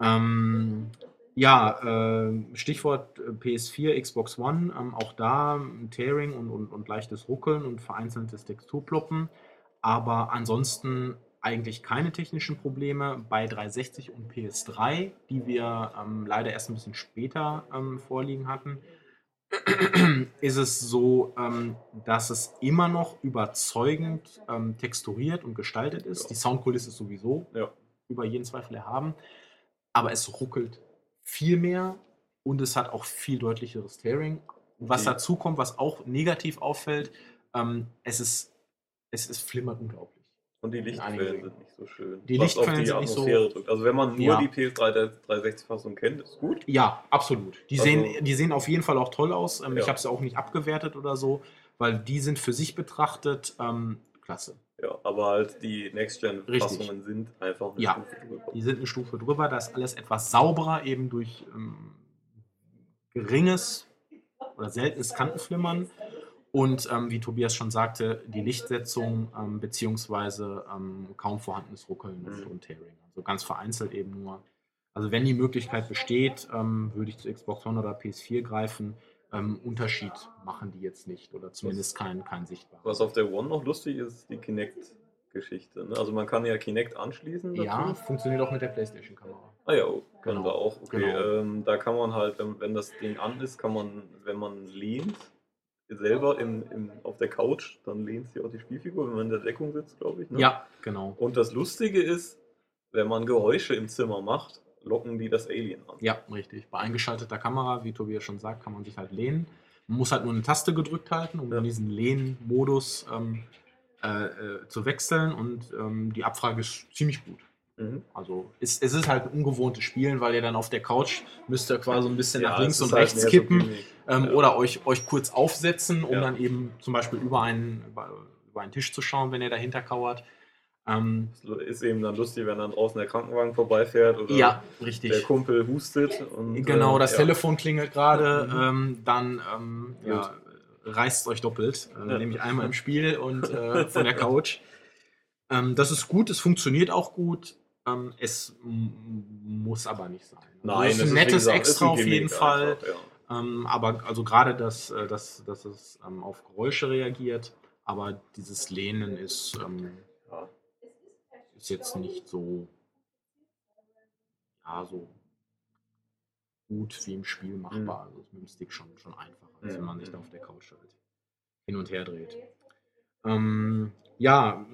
Ähm, ja, äh, Stichwort äh, PS4, Xbox One, ähm, auch da ein Tearing und, und, und leichtes Ruckeln und vereinzeltes Texturploppen. Aber ansonsten eigentlich keine technischen Probleme. Bei 360 und PS3, die wir ähm, leider erst ein bisschen später ähm, vorliegen hatten, ist es so, ähm, dass es immer noch überzeugend ähm, texturiert und gestaltet ist. Ja. Die Soundkulisse ist sowieso Ja. über jeden Zweifel erhaben. Aber es ruckelt viel mehr und es hat auch viel deutlicheres Tearing. Was Okay. dazu kommt, was auch negativ auffällt, ähm, es ist, es ist flimmert unglaublich. Und die Lichtquellen sind nicht so schön. Die was auf Lichtquellen die sind nicht so- Atmosphäre drückt. Also wenn man nur Ja. die PS3 360-Fassung kennt, ist gut. Ja, absolut. Die, Also- sehen, die sehen auf jeden Fall auch toll aus. Ähm, Ich Ja. habe sie auch nicht abgewertet oder so, weil die sind für sich betrachtet ähm, klasse. Ja, aber halt die Next-Gen-Fassungen sind einfach eine Ja. Stufe drüber. Die sind eine Stufe drüber, da ist alles etwas sauberer, eben durch ähm, geringes oder seltenes Kantenflimmern. Und ähm, wie Tobias schon sagte, die Lichtsetzung ähm, beziehungsweise ähm, kaum vorhandenes Ruckeln und, Mhm. und Tearing. Also ganz vereinzelt eben nur. Also wenn die Möglichkeit besteht, ähm, würde ich zu Xbox One oder PS4 greifen. Ähm, Unterschied machen die jetzt nicht oder zumindest kein, kein sichtbarer. Was auf der One noch lustig ist, ist die Kinect-Geschichte. Ne? Also man kann ja Kinect anschließen dazu. Ja, funktioniert auch mit der PlayStation-Kamera. Ah ja, oh, können Genau, wir auch. Okay, genau. ähm, da kann man halt, wenn, wenn das Ding an ist, kann man, wenn man lehnt, selber im, im, auf der Couch, dann lehnt sich auch die Spielfigur, wenn man in der Deckung sitzt, glaube ich. Ne? Ja, genau. Und das Lustige ist, wenn man Geräusche im Zimmer macht, locken die das Alien an. Ja, richtig. Bei eingeschalteter Kamera, wie Tobias schon sagt, kann man sich halt lehnen. Man muss halt nur eine Taste gedrückt halten, um Ja. in diesen Lehnmodus ähm, äh, äh, zu wechseln. Und ähm, die Abfrage ist ziemlich gut. Mhm. Also es, es ist halt ein ungewohntes Spielen, weil ihr dann auf der Couch müsst ihr quasi ein bisschen nach Ja, links es und ist halt rechts so kippen Gimmick. ähm, Ja. oder euch, euch kurz aufsetzen, um dann eben zum Beispiel über einen, über, über einen Tisch zu schauen, wenn ihr dahinter kauert. Ähm, Ist eben dann lustig, wenn dann draußen der Krankenwagen vorbeifährt oder ja, der Kumpel hustet. Und, Genau, äh, das ja. Telefon klingelt gerade, Mhm. ähm, dann ähm, ja, reißt euch doppelt, äh, Ja. nämlich einmal im Spiel und äh, von der Couch. Ähm, das ist gut, es funktioniert auch gut, ähm, es muss aber nicht sein. Also Nein, es ist ein nettes gesagt, Extra ein auf jeden Fall, einfach, ja. ähm, aber also gerade, dass, äh, dass, dass es auf Geräusche reagiert, aber dieses Lehnen ist, Ja. Ist jetzt nicht so, ja, so gut wie im Spiel machbar. Also ist mit dem Stick schon, schon einfacher, als wenn Mhm. man sich da auf der Couch halt hin und her dreht. Ähm, ja,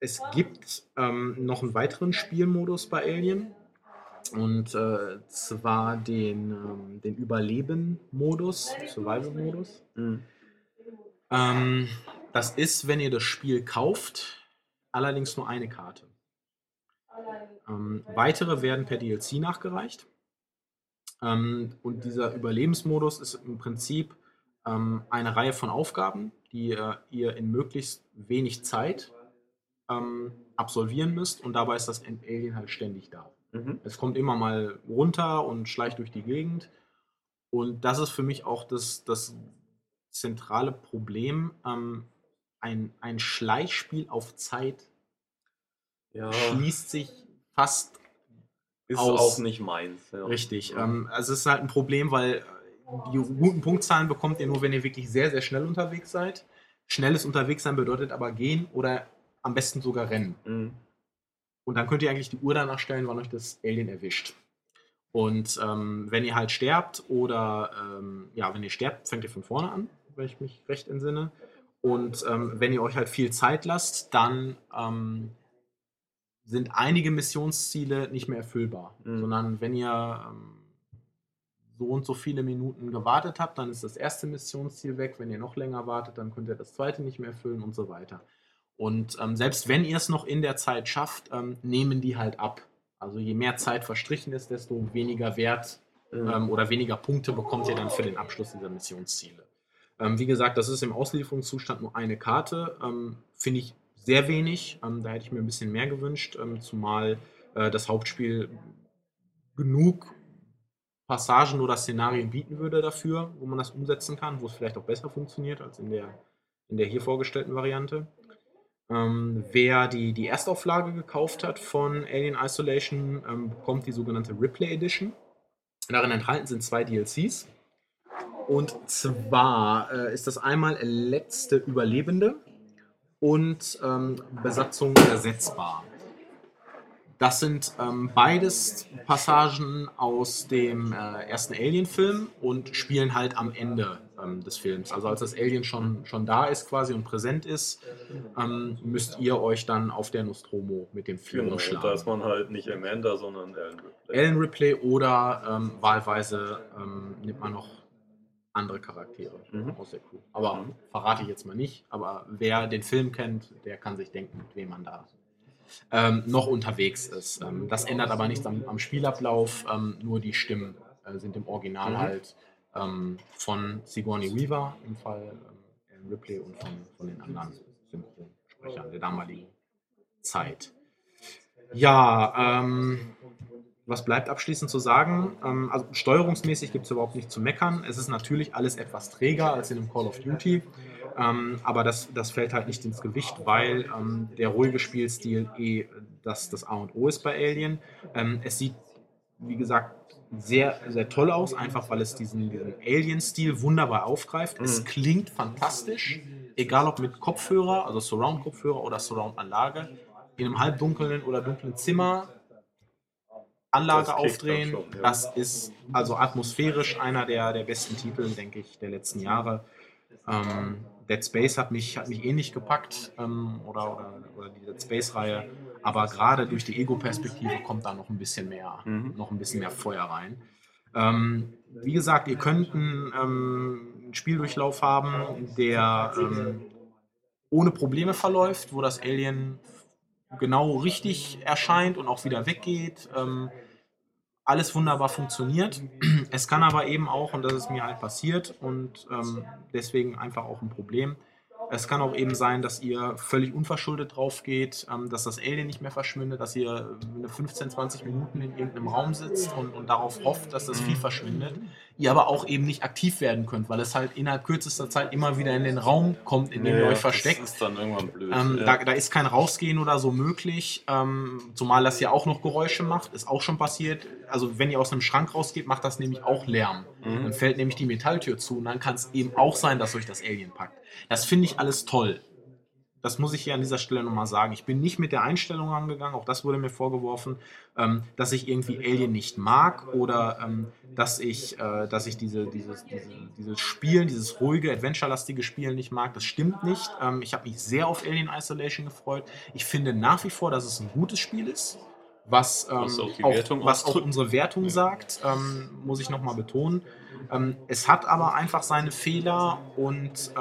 es gibt ähm, noch einen weiteren Spielmodus bei Alien. Und äh, zwar den, ähm, den Überleben-Modus, Survival-Modus. Mhm. Ähm, das ist, wenn ihr das Spiel kauft, allerdings nur eine Karte. Ähm, weitere werden per DLC nachgereicht. Ähm, und dieser Überlebensmodus ist im Prinzip ähm, eine Reihe von Aufgaben, die äh, ihr in möglichst wenig Zeit ähm, absolvieren müsst. Und dabei ist das Alien halt ständig da. Mhm. Es kommt immer mal runter und schleicht durch die Gegend. Und das ist für mich auch das, das zentrale Problem. Ähm, ein, ein Schleichspiel auf Zeit Ja, schließt sich fast ist aus. auch nicht meins. Ja. richtig. Ja. Ähm, also es ist halt ein Problem, weil äh, die guten Punktzahlen bekommt ihr nur, wenn ihr wirklich sehr, sehr schnell unterwegs seid. Schnelles Unterwegssein bedeutet aber gehen oder am besten sogar rennen. Mhm. Und dann könnt ihr eigentlich die Uhr danach stellen, wann euch das Alien erwischt. Und ähm, wenn ihr halt sterbt oder ähm, ja, wenn ihr sterbt, fängt ihr von vorne an, wenn ich mich recht entsinne. Und ähm, wenn ihr euch halt viel Zeit lasst, dann ähm, sind einige Missionsziele nicht mehr erfüllbar. Mhm. Sondern wenn ihr ähm, so und so viele Minuten gewartet habt, dann ist das erste Missionsziel weg. Wenn ihr noch länger wartet, dann könnt ihr das zweite nicht mehr erfüllen und so weiter. Und ähm, selbst wenn ihr es noch in der Zeit schafft, ähm, nehmen die halt ab. Also je mehr Zeit verstrichen ist, desto weniger Wert Mhm. ähm, oder weniger Punkte bekommt ihr dann für den Abschluss dieser Missionsziele. Ähm, wie gesagt, das ist im Auslieferungszustand nur eine Karte. Ähm, Finde ich sehr wenig. Ähm, da hätte ich mir ein bisschen mehr gewünscht, ähm, zumal äh, das Hauptspiel genug Passagen oder Szenarien bieten würde dafür, wo man das umsetzen kann, wo es vielleicht auch besser funktioniert als in der, in der hier vorgestellten Variante. Ähm, wer die, die Erstauflage gekauft hat von Alien Isolation, ähm, bekommt die sogenannte Ripley Edition. Darin enthalten sind zwei DLCs. Und zwar äh, ist das einmal letzte Überlebende und ähm, Besatzung ersetzbar. Das sind ähm, beides Passagen aus dem äh, ersten Alien-Film und spielen halt am Ende ähm, des Films. Also als das Alien schon, schon da ist quasi und präsent ist, ähm, müsst ihr euch dann auf der Nostromo mit dem Vieh Genau, und da ist schlagen. man halt nicht Amanda, sondern Alan Ripley. Ellen Ripley oder ähm, wahlweise ähm, nimmt man noch andere Charaktere Mhm. aus der Crew. Aber Mhm. verrate ich jetzt mal nicht. Aber wer den Film kennt, der kann sich denken, mit wem man da ähm, noch unterwegs ist. Ähm, das ändert aber nichts am, am Spielablauf. Ähm, nur die Stimmen äh, sind im Original Mhm. halt ähm, von Sigourney Weaver im Fall ähm, Ellen Ripley und von, von den anderen Synchronsprechern der damaligen Zeit. Ja, ähm, was bleibt abschließend zu sagen? Ähm, also steuerungsmäßig gibt es überhaupt nichts zu meckern. Es ist natürlich alles etwas träger als in einem Call of Duty. Ähm, aber das, das fällt halt nicht ins Gewicht, weil ähm, der ruhige Spielstil eh das, das A und O ist bei Alien. Es sieht, wie gesagt, sehr, sehr toll aus, einfach weil es diesen, diesen Alien-Stil wunderbar aufgreift. Es Mhm. klingt fantastisch, egal ob mit Kopfhörer, also Surround-Kopfhörer oder Surround-Anlage, in einem halbdunklen oder dunklen Zimmer Anlage Das aufdrehen. dann schon, ja. Das ist also atmosphärisch einer der, der besten Titel, denke ich, der letzten Jahre. Ähm, Dead Space hat mich, hat mich ähnlich gepackt ähm, oder, oder, oder die Dead Space-Reihe. aber gerade durch die Ego-Perspektive kommt da noch ein bisschen mehr, Mhm. noch ein bisschen mehr Feuer rein. Ähm, wie gesagt, ihr könnt einen, ähm, einen Spieldurchlauf haben, der ähm, ohne Probleme verläuft, wo das Alien genau richtig erscheint und auch wieder weggeht. Ähm, alles wunderbar funktioniert. Es kann aber eben auch, und das ist mir halt passiert und ähm, deswegen einfach auch ein Problem, es kann auch eben sein, dass ihr völlig unverschuldet drauf geht, ähm, dass das Alien nicht mehr verschwindet, dass ihr eine 15, 20 Minuten in irgendeinem Raum sitzt und, und darauf hofft, dass das Vieh verschwindet. Ihr aber auch eben nicht aktiv werden könnt, weil es halt innerhalb kürzester Zeit immer wieder in den Raum kommt, in dem ihr Ja, euch versteckt. Das ist dann irgendwann blöd. Ähm, ja. da, da ist kein Rausgehen oder so möglich, ähm, zumal das ja auch noch Geräusche macht, ist auch schon passiert. Also wenn ihr aus einem Schrank rausgeht, macht das nämlich auch Lärm. Mhm. Dann fällt nämlich die Metalltür zu und dann kann es eben auch sein, dass euch das Alien packt. Das finde ich alles toll. Das muss ich hier an dieser Stelle nochmal sagen. Ich bin nicht mit der Einstellung angegangen, auch das wurde mir vorgeworfen, ähm, dass ich irgendwie Alien nicht mag oder ähm, dass ich, äh, dass ich diese, dieses, diese, dieses Spielen, dieses ruhige, adventure-lastige Spielen nicht mag. Das stimmt nicht. Ähm, ich habe mich sehr auf Alien Isolation gefreut. Ich finde nach wie vor, dass es ein gutes Spiel ist. Was, ähm, Was auch auch, was auch unsere Wertung sagt, ähm, muss ich nochmal betonen. Ähm, es hat aber einfach seine Fehler und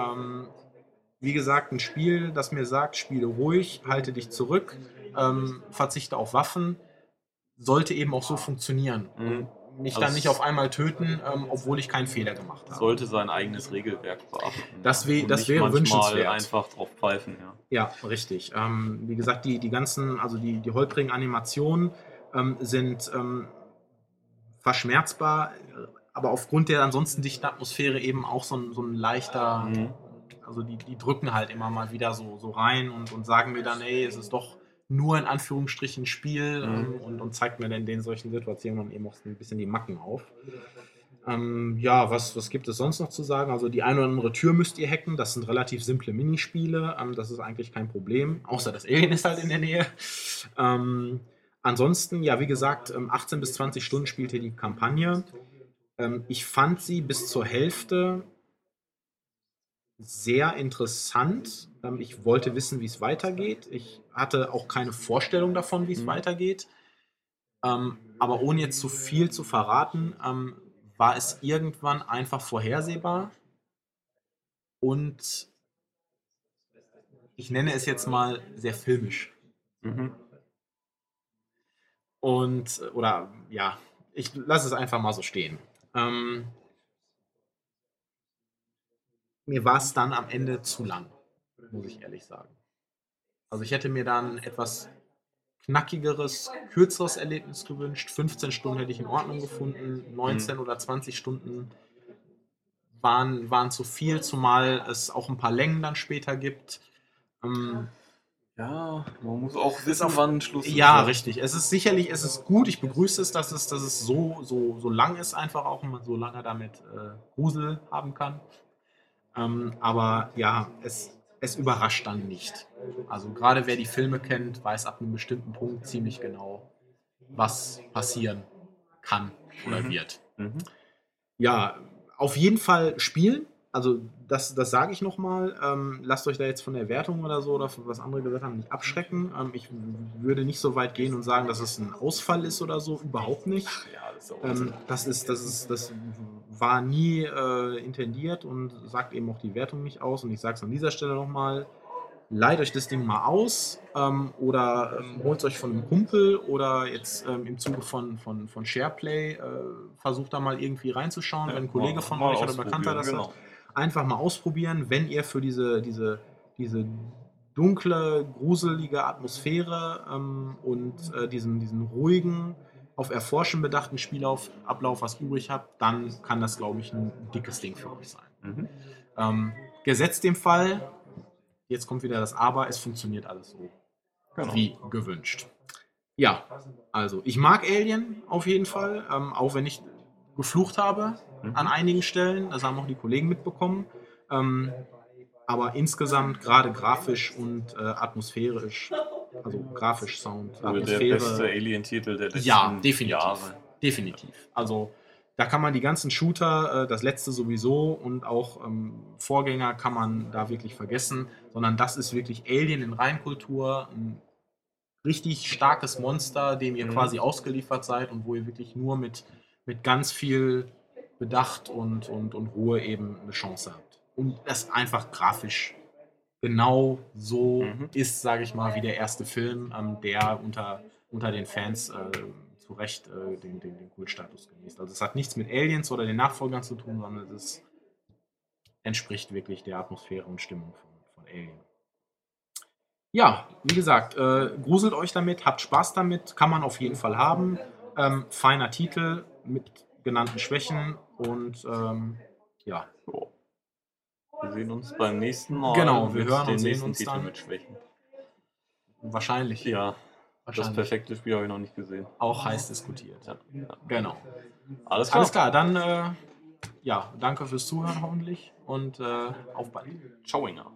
wie gesagt, ein Spiel, das mir sagt, spiele ruhig, halte dich zurück, ähm, verzichte auf Waffen, sollte eben auch so funktionieren. Mhm. Mich Also dann nicht auf einmal töten, ähm, obwohl ich keinen Fehler gemacht habe. Sollte sein eigenes Regelwerk beachten. Das Und das wäre wünschenswert. einfach drauf pfeifen, ja. Ja, richtig. Ähm, wie gesagt, die, die ganzen, also die, die holprigen Animationen ähm, sind ähm, verschmerzbar, aber aufgrund der ansonsten dichten Atmosphäre eben auch so ein, so ein leichter, Mhm. Also die, die drücken halt immer mal wieder so, so rein und, und sagen mir dann, ey, es ist doch nur in Anführungsstrichen Spiel Mhm. ähm, und, und zeigt mir dann in den solchen Situationen eben auch ein bisschen die Macken auf. Ähm, ja, was, was gibt es sonst noch zu sagen? Also die eine oder andere Tür müsst ihr hacken. Das sind relativ simple Minispiele. Ähm, das ist eigentlich kein Problem. Außer das Alien ist halt in der Nähe. Ähm, ansonsten, ja, wie gesagt, ähm, 18 bis 20 Stunden spielt ihr die Kampagne. Ähm, ich fand sie bis zur Hälfte sehr interessant. Ähm, ich wollte wissen, wie es weitergeht. Ich hatte auch keine Vorstellung davon, wie es Mhm. weitergeht. Ähm, aber ohne jetzt zu viel zu verraten, ähm, war es irgendwann einfach vorhersehbar. Und ich nenne es jetzt mal sehr filmisch. Mhm. Und, oder ja, ich lasse es einfach mal so stehen. Ähm, mir war es dann am Ende zu lang, muss ich ehrlich sagen. Also ich hätte mir dann etwas knackigeres, kürzeres Erlebnis gewünscht. 15 Stunden hätte ich in Ordnung gefunden. 19 oder 20 Stunden waren, waren zu viel, zumal es auch ein paar Längen dann später gibt. Ähm, Ja, man muss auch wissen, auf- wann Schluss ist. ja, ne? richtig. Es ist sicherlich, es ist gut. Ich begrüße es, dass es, dass es so, so, so lang ist, einfach auch, und man so lange damit äh, Grusel haben kann. Ähm, aber ja, es, es überrascht dann nicht. Also gerade wer die Filme kennt, weiß ab einem bestimmten Punkt ziemlich genau, was passieren kann oder Mhm. wird. Mhm. Ja, auf jeden Fall spielen. Also das, das sage ich nochmal. Ähm, lasst euch da jetzt von der Wertung oder so oder von was andere gesagt haben nicht abschrecken. Ähm, ich würde nicht so weit gehen und sagen, dass es ein Ausfall ist oder so. Überhaupt nicht. Ja, das ist Ähm, das, ist, das, ist, das war nie äh, intendiert und sagt eben auch die Wertung nicht aus. Und ich sage es an dieser Stelle nochmal. Leiht euch das Ding mal aus ähm, oder ähm, holt es euch von einem Kumpel oder jetzt ähm, im Zuge von, von, von SharePlay äh, versucht da mal irgendwie reinzuschauen, wenn ein Kollege mal- von mal euch oder Bekannter das ausprobieren, hat genau. einfach mal ausprobieren, wenn ihr für diese, diese, diese dunkle, gruselige Atmosphäre ähm, und äh, diesen, diesen ruhigen, auf Erforschen bedachten Spielablauf was übrig habt, dann kann das, glaube ich, ein dickes Ding für euch sein. Mhm. Ähm, gesetzt dem Fall, jetzt kommt wieder das Aber, es funktioniert alles so Genau. wie gewünscht. Ja, also ich mag Alien auf jeden Fall, ähm, auch wenn ich geflucht habe Mhm. an einigen Stellen. Das haben auch die Kollegen mitbekommen. Ähm, aber insgesamt gerade grafisch und äh, atmosphärisch, also grafisch, Sound, Wohl der beste Atmosphäre. Alien-Titel der letzten Ja, definitiv. Jahre. Definitiv. Also da kann man die ganzen Shooter, äh, das letzte sowieso und auch ähm, Vorgänger kann man da wirklich vergessen, sondern das ist wirklich Alien in Reinkultur, ein richtig starkes Monster, dem ihr Mhm. quasi ausgeliefert seid und wo ihr wirklich nur mit, mit ganz viel Bedacht und, und, und Ruhe eben eine Chance habt. Und das einfach grafisch genau so Mhm. ist, sage ich mal, wie der erste Film, ähm, der unter, unter den Fans äh, zu Recht äh, den, den, den Kultstatus genießt. Also es hat nichts mit Aliens oder den Nachfolgern zu tun, sondern es ist, entspricht wirklich der Atmosphäre und Stimmung von, von Alien. Ja, wie gesagt, äh, gruselt euch damit, habt Spaß damit, kann man auf jeden Fall haben. Ähm, feiner Titel mit genannten Schwächen und ähm, ja. Wir sehen uns beim nächsten Mal. Genau, wir hören den und sehen nächsten uns Titel dann. mit Schwächen. wahrscheinlich, Ja, das wahrscheinlich perfekte Spiel habe ich noch nicht gesehen. auch heiß diskutiert. Ja, ja. Genau. Alles klar. Alles klar, dann äh, ja, danke fürs Zuhören hoffentlich und äh, auf bald. Ciao, Inga.